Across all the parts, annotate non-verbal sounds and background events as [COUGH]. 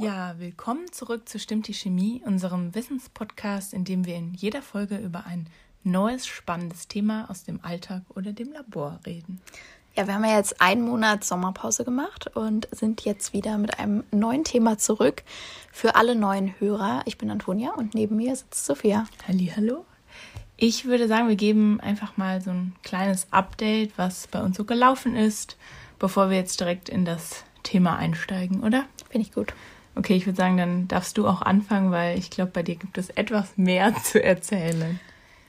Ja, willkommen zurück zu Stimmt die Chemie, unserem Wissenspodcast, in dem wir in jeder Folge über ein neues, spannendes Thema aus dem Alltag oder dem Labor reden. Ja, wir haben ja jetzt einen Monat Sommerpause gemacht und sind jetzt wieder mit einem neuen Thema zurück für alle neuen Hörer. Ich bin Antonia und neben mir sitzt Sophia. Hallo. Ich würde sagen, wir geben einfach mal so ein kleines Update, was bei uns so gelaufen ist, bevor wir jetzt direkt in das Thema einsteigen, oder? Finde ich gut. Okay, ich würde sagen, dann darfst du auch anfangen, weil ich glaube, bei dir gibt es etwas mehr [LAUGHS] zu erzählen.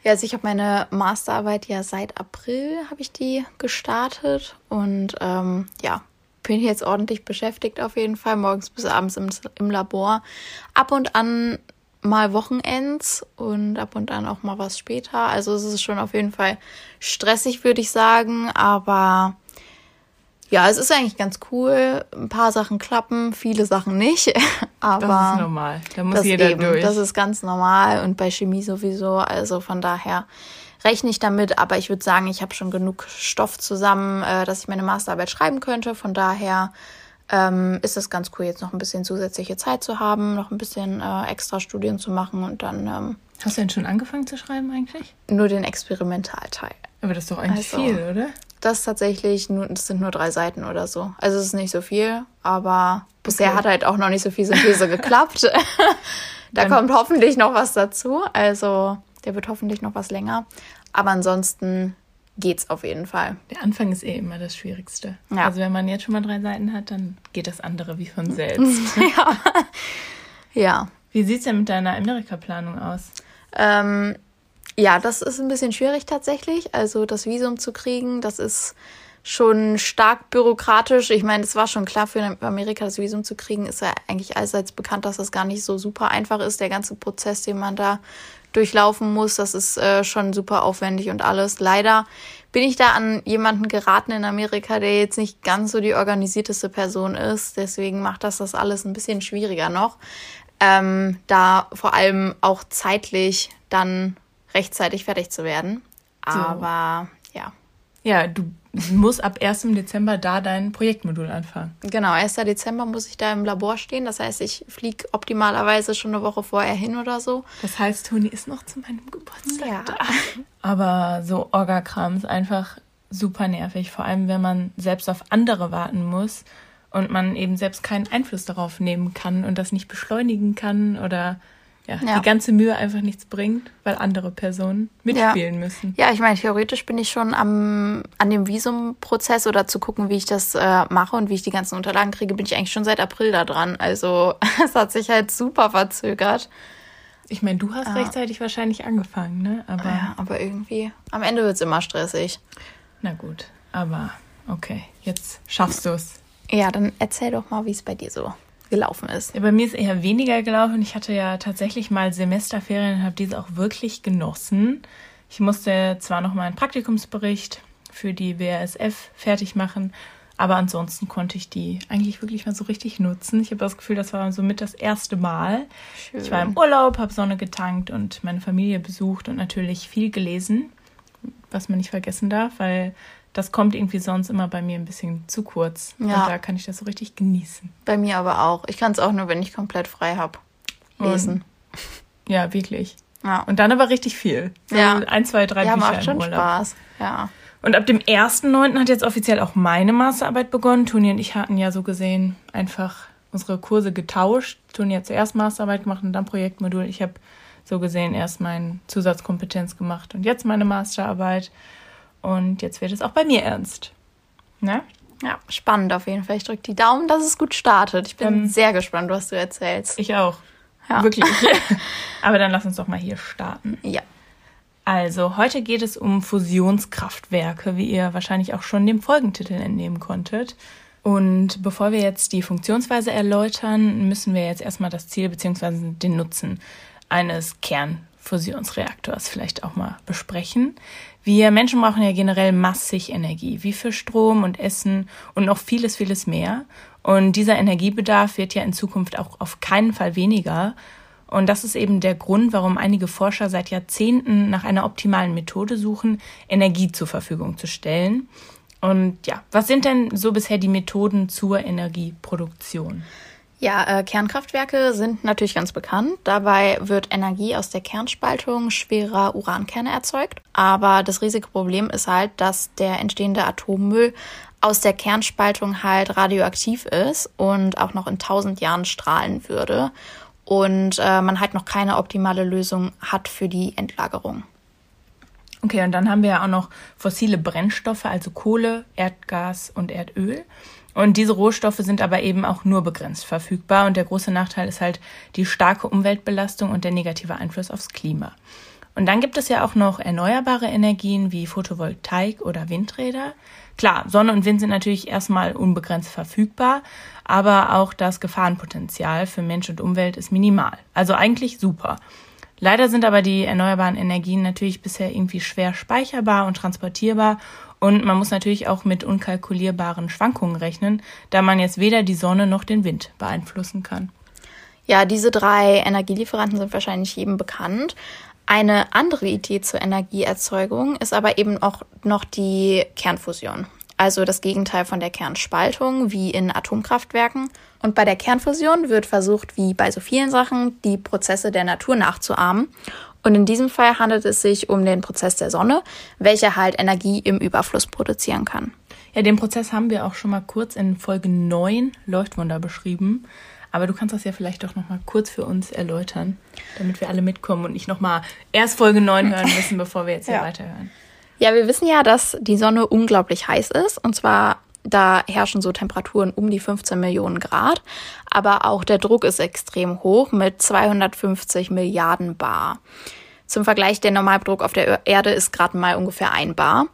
Ja, also ich habe meine Masterarbeit ja seit April habe ich die gestartet und ähm, ja, bin jetzt ordentlich beschäftigt auf jeden Fall, morgens bis abends im, im Labor. Ab und an mal Wochenends und ab und an auch mal was später. Also es ist schon auf jeden Fall stressig, würde ich sagen, aber ja, es ist eigentlich ganz cool. Ein paar Sachen klappen, viele Sachen nicht. [LAUGHS] Aber das ist normal. Da muss jeder eben, durch. Das ist ganz normal und bei Chemie sowieso. Also von daher rechne ich damit. Aber ich würde sagen, ich habe schon genug Stoff zusammen, äh, dass ich meine Masterarbeit schreiben könnte. Von daher ähm, ist es ganz cool, jetzt noch ein bisschen zusätzliche Zeit zu haben, noch ein bisschen äh, extra Studien zu machen und dann. Ähm, Hast du denn schon angefangen zu schreiben eigentlich? Nur den Experimentalteil. Aber das ist doch eigentlich also, viel, oder? Das tatsächlich, nur, das sind nur drei Seiten oder so. Also es ist nicht so viel, aber bisher okay. hat halt auch noch nicht so viel Synthese geklappt. [LAUGHS] da Dann kommt hoffentlich noch was dazu. Also der wird hoffentlich noch was länger. Aber ansonsten geht's auf jeden Fall. Der Anfang ist eh immer das Schwierigste. Ja. Also wenn man jetzt schon mal drei Seiten hat, dann geht das andere wie von selbst. [LAUGHS] ja. [LAUGHS] ja. Wie sieht's denn mit deiner Amerika-Planung aus? Ähm, ja, das ist ein bisschen schwierig tatsächlich. Also das Visum zu kriegen, das ist schon stark bürokratisch. Ich meine, es war schon klar für Amerika das Visum zu kriegen, ist ja eigentlich allseits bekannt, dass das gar nicht so super einfach ist. Der ganze Prozess, den man da durchlaufen muss, das ist äh, schon super aufwendig und alles. Leider bin ich da an jemanden geraten in Amerika, der jetzt nicht ganz so die organisierteste Person ist. Deswegen macht das das alles ein bisschen schwieriger noch. Ähm, da vor allem auch zeitlich dann rechtzeitig fertig zu werden. Aber so. ja. Ja, du musst ab 1. Dezember da dein Projektmodul anfangen. Genau, 1. Dezember muss ich da im Labor stehen. Das heißt, ich fliege optimalerweise schon eine Woche vorher hin oder so. Das heißt, Toni ist noch zu meinem Geburtstag ja. da. Aber so Orga-Kram ist einfach super nervig. Vor allem, wenn man selbst auf andere warten muss und man eben selbst keinen Einfluss darauf nehmen kann und das nicht beschleunigen kann oder ja, ja, die ganze Mühe einfach nichts bringt, weil andere Personen mitspielen ja. müssen. Ja, ich meine, theoretisch bin ich schon am, an dem Visumprozess oder zu gucken, wie ich das äh, mache und wie ich die ganzen Unterlagen kriege, bin ich eigentlich schon seit April da dran. Also [LAUGHS] es hat sich halt super verzögert. Ich meine, du hast ja. rechtzeitig wahrscheinlich angefangen, ne? Aber, ja, aber irgendwie, am Ende wird es immer stressig. Na gut, aber okay, jetzt schaffst du es. Ja, dann erzähl doch mal, wie es bei dir so gelaufen ist. Ja, bei mir ist eher weniger gelaufen. Ich hatte ja tatsächlich mal Semesterferien und habe diese auch wirklich genossen. Ich musste zwar noch mal einen Praktikumsbericht für die WRSF fertig machen, aber ansonsten konnte ich die eigentlich wirklich mal so richtig nutzen. Ich habe das Gefühl, das war so mit das erste Mal. Schön. Ich war im Urlaub, habe Sonne getankt und meine Familie besucht und natürlich viel gelesen, was man nicht vergessen darf, weil das kommt irgendwie sonst immer bei mir ein bisschen zu kurz. Ja. Und da kann ich das so richtig genießen. Bei mir aber auch. Ich kann es auch nur, wenn ich komplett frei habe. Lesen. Und, [LAUGHS] ja, wirklich. Ja. Und dann aber richtig viel. Ja. Ein, zwei, drei ja, Bücher macht schon Urlaub. Spaß. Ja. Und ab dem 1.9. hat jetzt offiziell auch meine Masterarbeit begonnen. Toni und ich hatten ja so gesehen einfach unsere Kurse getauscht. Toni hat zuerst Masterarbeit gemacht und dann Projektmodul. Ich habe so gesehen erst meine Zusatzkompetenz gemacht und jetzt meine Masterarbeit. Und jetzt wird es auch bei mir ernst. Ne? Ja, spannend auf jeden Fall. Ich drücke die Daumen, dass es gut startet. Ich bin ähm, sehr gespannt, was du erzählst. Ich auch. Ja. Wirklich. [LAUGHS] [LAUGHS] Aber dann lass uns doch mal hier starten. Ja. Also, heute geht es um Fusionskraftwerke, wie ihr wahrscheinlich auch schon dem Folgentitel entnehmen konntet. Und bevor wir jetzt die Funktionsweise erläutern, müssen wir jetzt erstmal das Ziel bzw. den Nutzen eines Kernfusionsreaktors vielleicht auch mal besprechen. Wir Menschen brauchen ja generell massig Energie, wie für Strom und Essen und noch vieles, vieles mehr. Und dieser Energiebedarf wird ja in Zukunft auch auf keinen Fall weniger. Und das ist eben der Grund, warum einige Forscher seit Jahrzehnten nach einer optimalen Methode suchen, Energie zur Verfügung zu stellen. Und ja, was sind denn so bisher die Methoden zur Energieproduktion? Ja, äh, Kernkraftwerke sind natürlich ganz bekannt. Dabei wird Energie aus der Kernspaltung schwerer Urankerne erzeugt. Aber das Risikoproblem ist halt, dass der entstehende Atommüll aus der Kernspaltung halt radioaktiv ist und auch noch in tausend Jahren strahlen würde. Und äh, man halt noch keine optimale Lösung hat für die Endlagerung. Okay, und dann haben wir ja auch noch fossile Brennstoffe, also Kohle, Erdgas und Erdöl. Und diese Rohstoffe sind aber eben auch nur begrenzt verfügbar. Und der große Nachteil ist halt die starke Umweltbelastung und der negative Einfluss aufs Klima. Und dann gibt es ja auch noch erneuerbare Energien wie Photovoltaik oder Windräder. Klar, Sonne und Wind sind natürlich erstmal unbegrenzt verfügbar, aber auch das Gefahrenpotenzial für Mensch und Umwelt ist minimal. Also eigentlich super. Leider sind aber die erneuerbaren Energien natürlich bisher irgendwie schwer speicherbar und transportierbar und man muss natürlich auch mit unkalkulierbaren Schwankungen rechnen, da man jetzt weder die Sonne noch den Wind beeinflussen kann. Ja, diese drei Energielieferanten sind wahrscheinlich jedem bekannt. Eine andere Idee zur Energieerzeugung ist aber eben auch noch die Kernfusion. Also das Gegenteil von der Kernspaltung wie in Atomkraftwerken. Und bei der Kernfusion wird versucht, wie bei so vielen Sachen, die Prozesse der Natur nachzuahmen. Und in diesem Fall handelt es sich um den Prozess der Sonne, welcher halt Energie im Überfluss produzieren kann. Ja, den Prozess haben wir auch schon mal kurz in Folge 9 Leuchtwunder beschrieben. Aber du kannst das ja vielleicht doch noch mal kurz für uns erläutern, damit wir alle mitkommen und nicht noch mal erst Folge 9 hören müssen, bevor wir jetzt hier ja. weiterhören. Ja, wir wissen ja, dass die Sonne unglaublich heiß ist. Und zwar, da herrschen so Temperaturen um die 15 Millionen Grad. Aber auch der Druck ist extrem hoch mit 250 Milliarden Bar. Zum Vergleich, der Normaldruck auf der Erde ist gerade mal ungefähr ein Bar.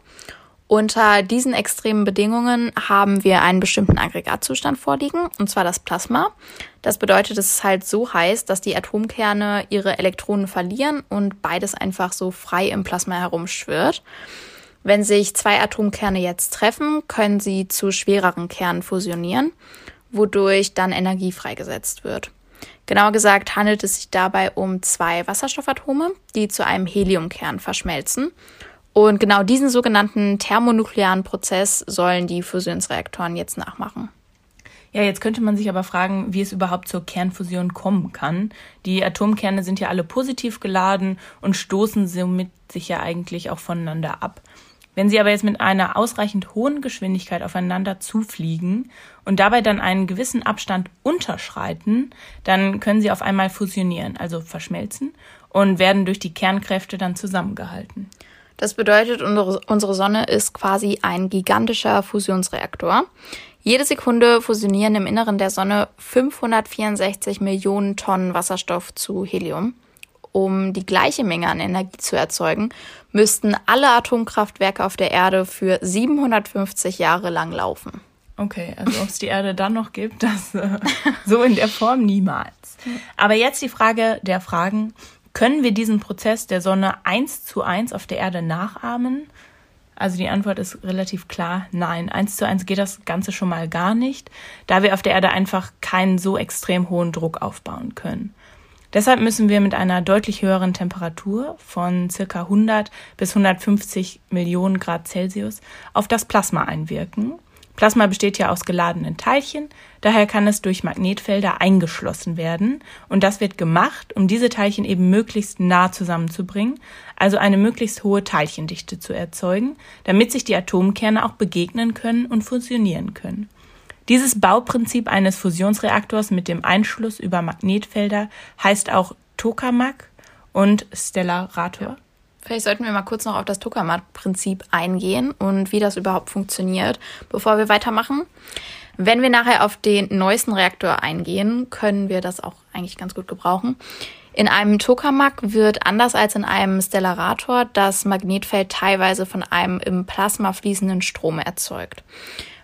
Unter diesen extremen Bedingungen haben wir einen bestimmten Aggregatzustand vorliegen, und zwar das Plasma. Das bedeutet, es ist halt so heiß, dass die Atomkerne ihre Elektronen verlieren und beides einfach so frei im Plasma herumschwirrt. Wenn sich zwei Atomkerne jetzt treffen, können sie zu schwereren Kernen fusionieren, wodurch dann Energie freigesetzt wird. Genauer gesagt handelt es sich dabei um zwei Wasserstoffatome, die zu einem Heliumkern verschmelzen und genau diesen sogenannten thermonuklearen Prozess sollen die Fusionsreaktoren jetzt nachmachen. Ja, jetzt könnte man sich aber fragen, wie es überhaupt zur Kernfusion kommen kann. Die Atomkerne sind ja alle positiv geladen und stoßen somit sich ja eigentlich auch voneinander ab. Wenn sie aber jetzt mit einer ausreichend hohen Geschwindigkeit aufeinander zufliegen und dabei dann einen gewissen Abstand unterschreiten, dann können sie auf einmal fusionieren, also verschmelzen und werden durch die Kernkräfte dann zusammengehalten. Das bedeutet, unsere Sonne ist quasi ein gigantischer Fusionsreaktor. Jede Sekunde fusionieren im Inneren der Sonne 564 Millionen Tonnen Wasserstoff zu Helium. Um die gleiche Menge an Energie zu erzeugen, müssten alle Atomkraftwerke auf der Erde für 750 Jahre lang laufen. Okay, also ob es die Erde dann noch gibt, das äh, so in der Form niemals. Aber jetzt die Frage der Fragen. Können wir diesen Prozess der Sonne eins zu eins auf der Erde nachahmen? Also die Antwort ist relativ klar, nein. Eins zu eins geht das Ganze schon mal gar nicht, da wir auf der Erde einfach keinen so extrem hohen Druck aufbauen können. Deshalb müssen wir mit einer deutlich höheren Temperatur von circa 100 bis 150 Millionen Grad Celsius auf das Plasma einwirken. Plasma besteht ja aus geladenen Teilchen, daher kann es durch Magnetfelder eingeschlossen werden und das wird gemacht, um diese Teilchen eben möglichst nah zusammenzubringen, also eine möglichst hohe Teilchendichte zu erzeugen, damit sich die Atomkerne auch begegnen können und fusionieren können. Dieses Bauprinzip eines Fusionsreaktors mit dem Einschluss über Magnetfelder heißt auch Tokamak und Stellarator. Vielleicht sollten wir mal kurz noch auf das Tokamak-Prinzip eingehen und wie das überhaupt funktioniert, bevor wir weitermachen. Wenn wir nachher auf den neuesten Reaktor eingehen, können wir das auch eigentlich ganz gut gebrauchen. In einem Tokamak wird anders als in einem Stellarator das Magnetfeld teilweise von einem im Plasma fließenden Strom erzeugt.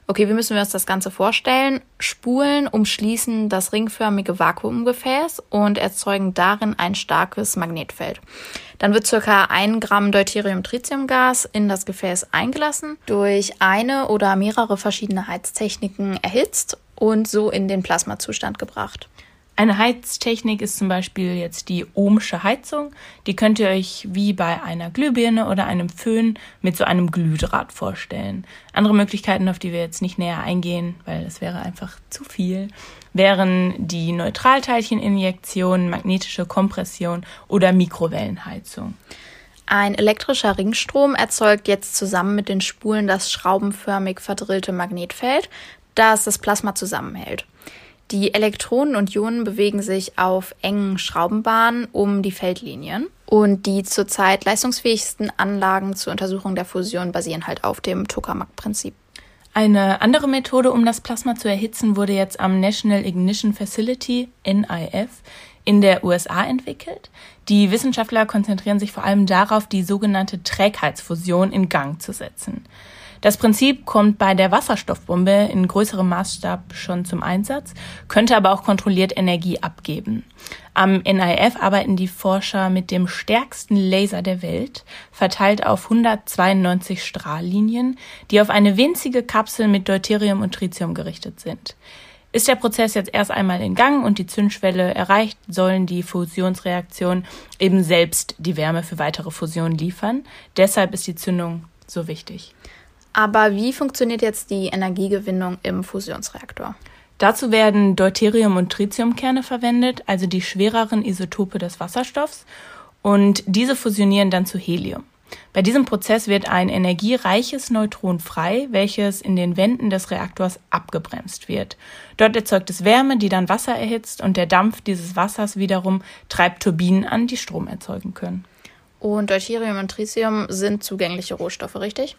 Okay, wie müssen wir uns das Ganze vorstellen? Spulen umschließen das ringförmige Vakuumgefäß und erzeugen darin ein starkes Magnetfeld. Dann wird circa ein Gramm Deuterium-Tritiumgas in das Gefäß eingelassen, durch eine oder mehrere verschiedene Heiztechniken erhitzt und so in den Plasmazustand gebracht. Eine Heiztechnik ist zum Beispiel jetzt die ohmsche Heizung. Die könnt ihr euch wie bei einer Glühbirne oder einem Föhn mit so einem Glühdraht vorstellen. Andere Möglichkeiten, auf die wir jetzt nicht näher eingehen, weil es wäre einfach zu viel, wären die Neutralteilcheninjektion, magnetische Kompression oder Mikrowellenheizung. Ein elektrischer Ringstrom erzeugt jetzt zusammen mit den Spulen das schraubenförmig verdrillte Magnetfeld, das das Plasma zusammenhält. Die Elektronen und Ionen bewegen sich auf engen Schraubenbahnen um die Feldlinien. Und die zurzeit leistungsfähigsten Anlagen zur Untersuchung der Fusion basieren halt auf dem Tokamak-Prinzip. Eine andere Methode, um das Plasma zu erhitzen, wurde jetzt am National Ignition Facility, NIF, in der USA entwickelt. Die Wissenschaftler konzentrieren sich vor allem darauf, die sogenannte Trägheitsfusion in Gang zu setzen. Das Prinzip kommt bei der Wasserstoffbombe in größerem Maßstab schon zum Einsatz, könnte aber auch kontrolliert Energie abgeben. Am NIF arbeiten die Forscher mit dem stärksten Laser der Welt, verteilt auf 192 Strahllinien, die auf eine winzige Kapsel mit Deuterium und Tritium gerichtet sind. Ist der Prozess jetzt erst einmal in Gang und die Zündschwelle erreicht, sollen die Fusionsreaktionen eben selbst die Wärme für weitere Fusionen liefern. Deshalb ist die Zündung so wichtig. Aber wie funktioniert jetzt die Energiegewinnung im Fusionsreaktor? Dazu werden Deuterium- und Tritiumkerne verwendet, also die schwereren Isotope des Wasserstoffs, und diese fusionieren dann zu Helium. Bei diesem Prozess wird ein energiereiches Neutron frei, welches in den Wänden des Reaktors abgebremst wird. Dort erzeugt es Wärme, die dann Wasser erhitzt und der Dampf dieses Wassers wiederum treibt Turbinen an, die Strom erzeugen können. Und Deuterium und Tritium sind zugängliche Rohstoffe, richtig?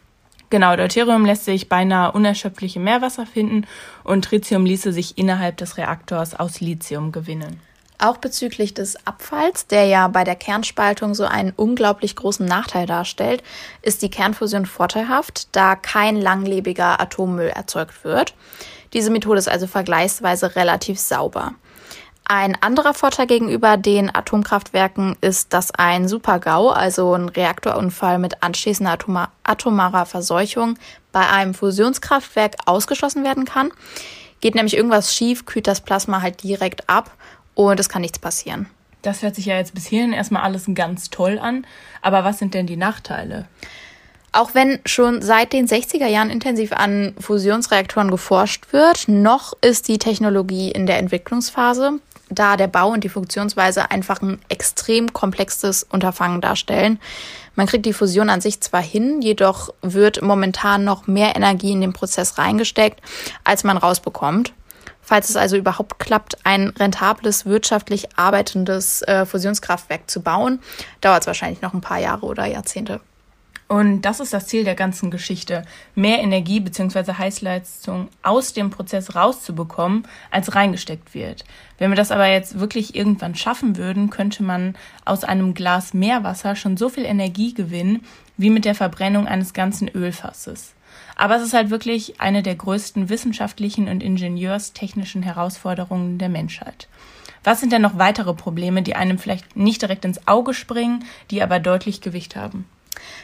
Genau, Deuterium lässt sich beinahe unerschöpflich im Meerwasser finden und Tritium ließe sich innerhalb des Reaktors aus Lithium gewinnen. Auch bezüglich des Abfalls, der ja bei der Kernspaltung so einen unglaublich großen Nachteil darstellt, ist die Kernfusion vorteilhaft, da kein langlebiger Atommüll erzeugt wird. Diese Methode ist also vergleichsweise relativ sauber. Ein anderer Vorteil gegenüber den Atomkraftwerken ist, dass ein Supergau, also ein Reaktorunfall mit anschließender Atoma atomarer Verseuchung, bei einem Fusionskraftwerk ausgeschlossen werden kann. Geht nämlich irgendwas schief, kühlt das Plasma halt direkt ab und es kann nichts passieren. Das hört sich ja jetzt bis hierhin erstmal alles ganz toll an. Aber was sind denn die Nachteile? Auch wenn schon seit den 60er Jahren intensiv an Fusionsreaktoren geforscht wird, noch ist die Technologie in der Entwicklungsphase da der Bau und die Funktionsweise einfach ein extrem komplexes Unterfangen darstellen. Man kriegt die Fusion an sich zwar hin, jedoch wird momentan noch mehr Energie in den Prozess reingesteckt, als man rausbekommt. Falls es also überhaupt klappt, ein rentables, wirtschaftlich arbeitendes äh, Fusionskraftwerk zu bauen, dauert es wahrscheinlich noch ein paar Jahre oder Jahrzehnte. Und das ist das Ziel der ganzen Geschichte, mehr Energie bzw. Heißleistung aus dem Prozess rauszubekommen, als reingesteckt wird. Wenn wir das aber jetzt wirklich irgendwann schaffen würden, könnte man aus einem Glas Meerwasser schon so viel Energie gewinnen, wie mit der Verbrennung eines ganzen Ölfasses. Aber es ist halt wirklich eine der größten wissenschaftlichen und ingenieurstechnischen Herausforderungen der Menschheit. Was sind denn noch weitere Probleme, die einem vielleicht nicht direkt ins Auge springen, die aber deutlich Gewicht haben?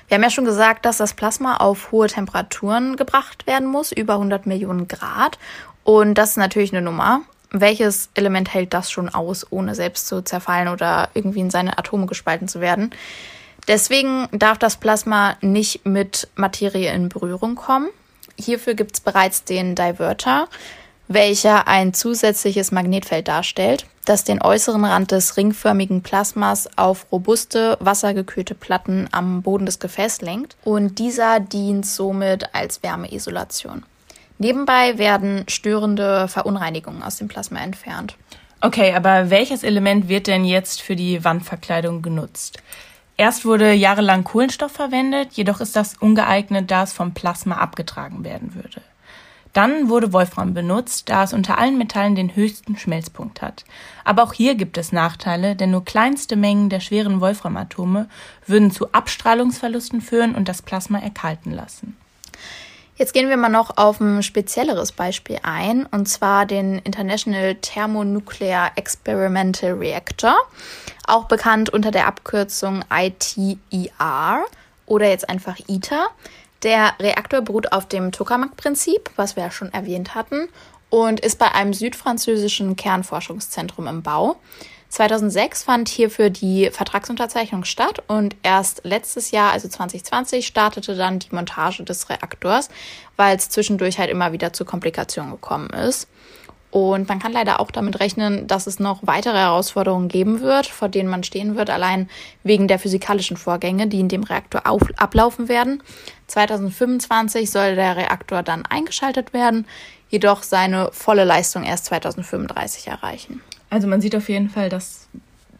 Wir haben ja schon gesagt, dass das Plasma auf hohe Temperaturen gebracht werden muss, über 100 Millionen Grad. Und das ist natürlich eine Nummer. Welches Element hält das schon aus, ohne selbst zu zerfallen oder irgendwie in seine Atome gespalten zu werden? Deswegen darf das Plasma nicht mit Materie in Berührung kommen. Hierfür gibt es bereits den Diverter welcher ein zusätzliches Magnetfeld darstellt, das den äußeren Rand des ringförmigen Plasmas auf robuste, wassergekühlte Platten am Boden des Gefäßes lenkt und dieser dient somit als Wärmeisolation. Nebenbei werden störende Verunreinigungen aus dem Plasma entfernt. Okay, aber welches Element wird denn jetzt für die Wandverkleidung genutzt? Erst wurde jahrelang Kohlenstoff verwendet, jedoch ist das ungeeignet, da es vom Plasma abgetragen werden würde. Dann wurde Wolfram benutzt, da es unter allen Metallen den höchsten Schmelzpunkt hat. Aber auch hier gibt es Nachteile, denn nur kleinste Mengen der schweren Wolframatome würden zu Abstrahlungsverlusten führen und das Plasma erkalten lassen. Jetzt gehen wir mal noch auf ein spezielleres Beispiel ein, und zwar den International Thermonuclear Experimental Reactor, auch bekannt unter der Abkürzung ITER oder jetzt einfach ITER. Der Reaktor beruht auf dem Tokamak-Prinzip, was wir ja schon erwähnt hatten. und ist bei einem südfranzösischen Kernforschungszentrum im Bau. 2006 fand hierfür die Vertragsunterzeichnung statt und erst letztes Jahr, also 2020, startete dann die Montage des Reaktors, weil es zwischendurch halt immer wieder zu Komplikationen gekommen ist. Und man kann leider auch damit rechnen, dass es noch weitere Herausforderungen geben wird, vor denen man stehen wird, allein wegen der physikalischen Vorgänge, die in dem Reaktor auf, ablaufen werden. 2025 soll der Reaktor dann eingeschaltet werden, jedoch seine volle Leistung erst 2035 erreichen. Also man sieht auf jeden Fall, dass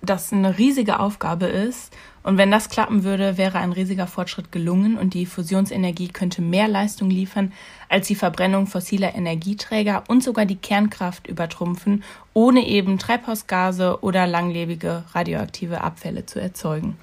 das eine riesige Aufgabe ist. Und wenn das klappen würde, wäre ein riesiger Fortschritt gelungen und die Fusionsenergie könnte mehr Leistung liefern, als die Verbrennung fossiler Energieträger und sogar die Kernkraft übertrumpfen, ohne eben Treibhausgase oder langlebige radioaktive Abfälle zu erzeugen.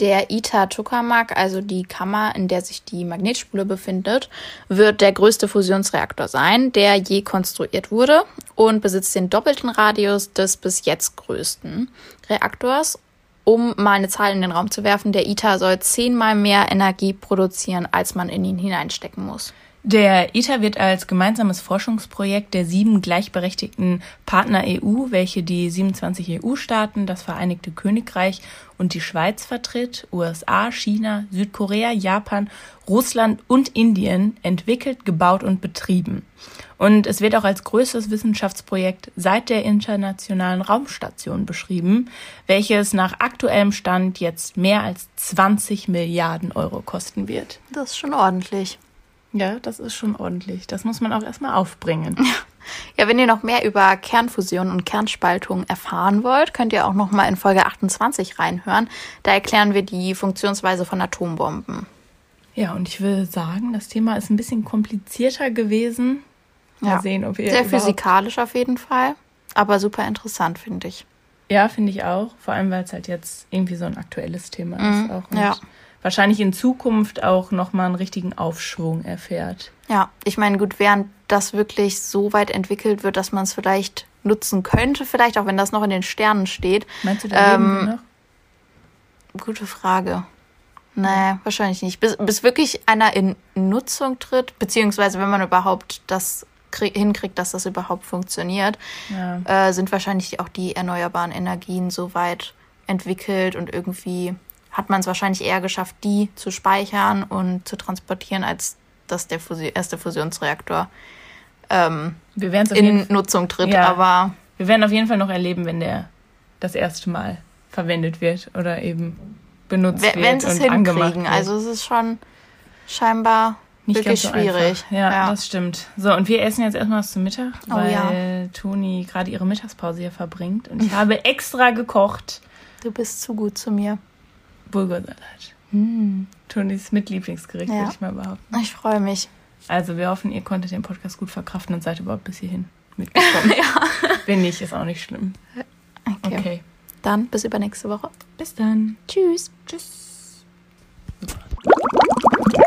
Der ITER-Tokamak, also die Kammer, in der sich die Magnetspule befindet, wird der größte Fusionsreaktor sein, der je konstruiert wurde und besitzt den doppelten Radius des bis jetzt größten Reaktors. Um mal eine Zahl in den Raum zu werfen, der ITER soll zehnmal mehr Energie produzieren, als man in ihn hineinstecken muss. Der ITER wird als gemeinsames Forschungsprojekt der sieben gleichberechtigten Partner EU, welche die 27 EU-Staaten, das Vereinigte Königreich und die Schweiz vertritt, USA, China, Südkorea, Japan, Russland und Indien, entwickelt, gebaut und betrieben. Und es wird auch als größtes Wissenschaftsprojekt seit der Internationalen Raumstation beschrieben, welches nach aktuellem Stand jetzt mehr als 20 Milliarden Euro kosten wird. Das ist schon ordentlich. Ja, das ist schon ordentlich. Das muss man auch erstmal aufbringen. [LAUGHS] Ja, wenn ihr noch mehr über Kernfusion und Kernspaltung erfahren wollt, könnt ihr auch noch mal in Folge 28 reinhören. Da erklären wir die Funktionsweise von Atombomben. Ja, und ich will sagen, das Thema ist ein bisschen komplizierter gewesen. Mal Ja. sehen, ob ihr Sehr physikalisch auf jeden Fall, aber super interessant, finde ich. Ja, finde ich auch. Vor allem, weil es halt jetzt irgendwie so ein aktuelles Thema Mhm, ist auch. Und ja. Wahrscheinlich in Zukunft auch nochmal einen richtigen Aufschwung erfährt. Ja, ich meine, gut, während das wirklich so weit entwickelt wird, dass man es vielleicht nutzen könnte, vielleicht auch wenn das noch in den Sternen steht. Meinst du, da Ähm, wir noch? Gute Frage. Nee, wahrscheinlich nicht. Bis, bis wirklich einer in Nutzung tritt, beziehungsweise wenn man überhaupt das krieg, hinkriegt, dass das überhaupt funktioniert, Ja. äh, sind wahrscheinlich auch die erneuerbaren Energien so weit entwickelt und irgendwie hat man es wahrscheinlich eher geschafft, die zu speichern und zu transportieren, als dass der Fusi erste Fusionsreaktor ähm, in Nutzung tritt. Ja. Aber wir werden auf jeden Fall noch erleben, wenn der das erste Mal verwendet wird oder eben benutzt we- wenn wird sie es hinkriegen, wird. also es ist schon scheinbar Nicht wirklich so schwierig. Einfach. Ja, das stimmt. So, und wir essen jetzt erstmal was zum Mittag, Oh weil ja. Toni gerade ihre Mittagspause hier verbringt. Und ich [LAUGHS] habe extra gekocht Du bist zu gut zu mir. Bulgursalat. Mm. Hm. Tonis Mitlieblingsgericht, ja. würde ich mal behaupten. Ich freue mich. Also wir hoffen, ihr konntet den Podcast gut verkraften und seid überhaupt bis hierhin mitgekommen. [LAUGHS] ja. Wenn nicht, ist auch nicht schlimm. Okay. okay. Dann bis übernächste Woche. Bis dann. Tschüss. Tschüss. Super.